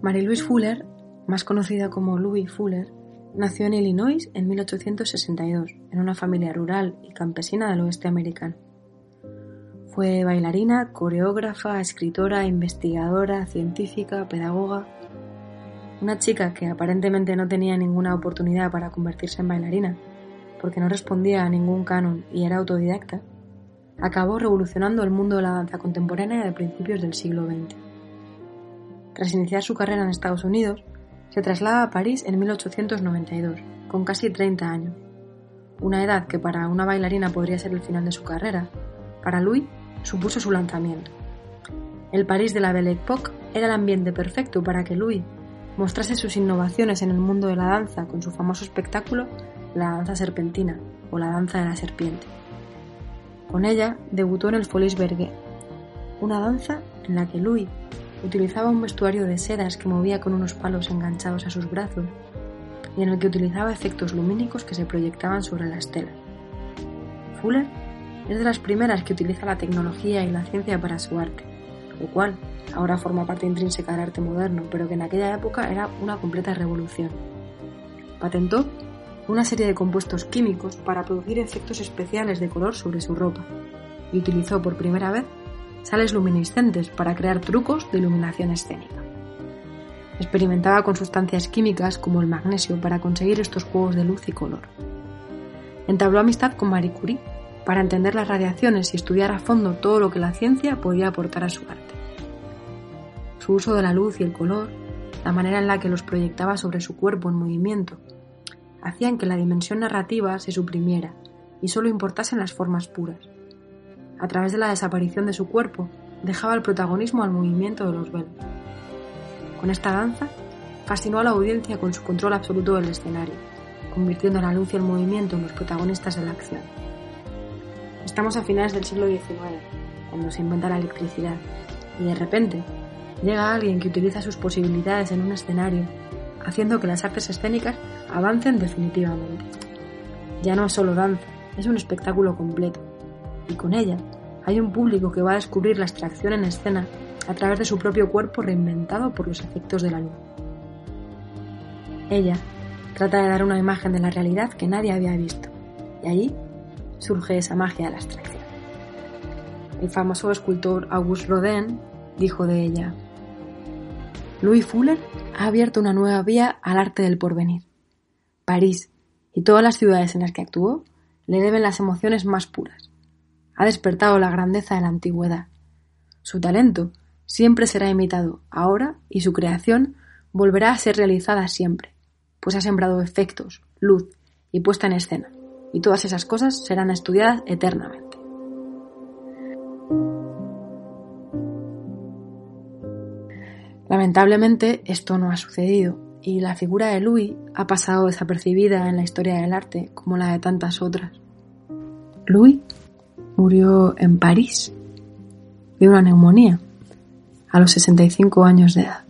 Marie-Louise Fuller, más conocida como Louis Fuller, nació en Illinois en 1862, en una familia rural y campesina del oeste americano. Fue bailarina, coreógrafa, escritora, investigadora, científica, pedagoga. Una chica que aparentemente no tenía ninguna oportunidad para convertirse en bailarina, porque no respondía a ningún canon y era autodidacta, acabó revolucionando el mundo de la danza contemporánea de principios del siglo XX. Tras iniciar su carrera en Estados Unidos, se traslada a París en 1892, con casi 30 años, una edad que para una bailarina podría ser el final de su carrera, para Louis supuso su lanzamiento. El París de la Belle Époque era el ambiente perfecto para que Louis mostrase sus innovaciones en el mundo de la danza con su famoso espectáculo La danza serpentina o La danza de la serpiente. Con ella debutó en el Folies Berger, una danza en la que Louis utilizaba un vestuario de sedas que movía con unos palos enganchados a sus brazos y en el que utilizaba efectos lumínicos que se proyectaban sobre la estela. Fuller es de las primeras que utiliza la tecnología y la ciencia para su arte, lo cual ahora forma parte intrínseca del arte moderno, pero que en aquella época era una completa revolución. Patentó una serie de compuestos químicos para producir efectos especiales de color sobre su ropa y utilizó por primera vez sales luminiscentes para crear trucos de iluminación escénica. Experimentaba con sustancias químicas como el magnesio para conseguir estos juegos de luz y color. Entabló amistad con Marie Curie para entender las radiaciones y estudiar a fondo todo lo que la ciencia podía aportar a su arte. Su uso de la luz y el color, la manera en la que los proyectaba sobre su cuerpo en movimiento, hacían que la dimensión narrativa se suprimiera y solo importasen las formas puras. A través de la desaparición de su cuerpo, dejaba el protagonismo al movimiento de los velos. Con esta danza, fascinó a la audiencia con su control absoluto del escenario, convirtiendo la luz y el movimiento en los protagonistas de la acción. Estamos a finales del siglo XIX, cuando se inventa la electricidad, y de repente llega alguien que utiliza sus posibilidades en un escenario, haciendo que las artes escénicas avancen definitivamente. Ya no es solo danza, es un espectáculo completo, y con ella hay un público que va a descubrir la abstracción en escena a través de su propio cuerpo reinventado por los efectos de la luz. Ella trata de dar una imagen de la realidad que nadie había visto, y allí surge esa magia de la abstracción. El famoso escultor Auguste Rodin dijo de ella, Louis Fuller ha abierto una nueva vía al arte del porvenir. París y todas las ciudades en las que actuó le deben las emociones más puras. Ha despertado la grandeza de la antigüedad. Su talento siempre será imitado ahora y su creación volverá a ser realizada siempre, pues ha sembrado efectos, luz y puesta en escena y todas esas cosas serán estudiadas eternamente. Lamentablemente esto no ha sucedido y la figura de Louis ha pasado desapercibida en la historia del arte como la de tantas otras. Louis murió en París de una neumonía a los 65 años de edad.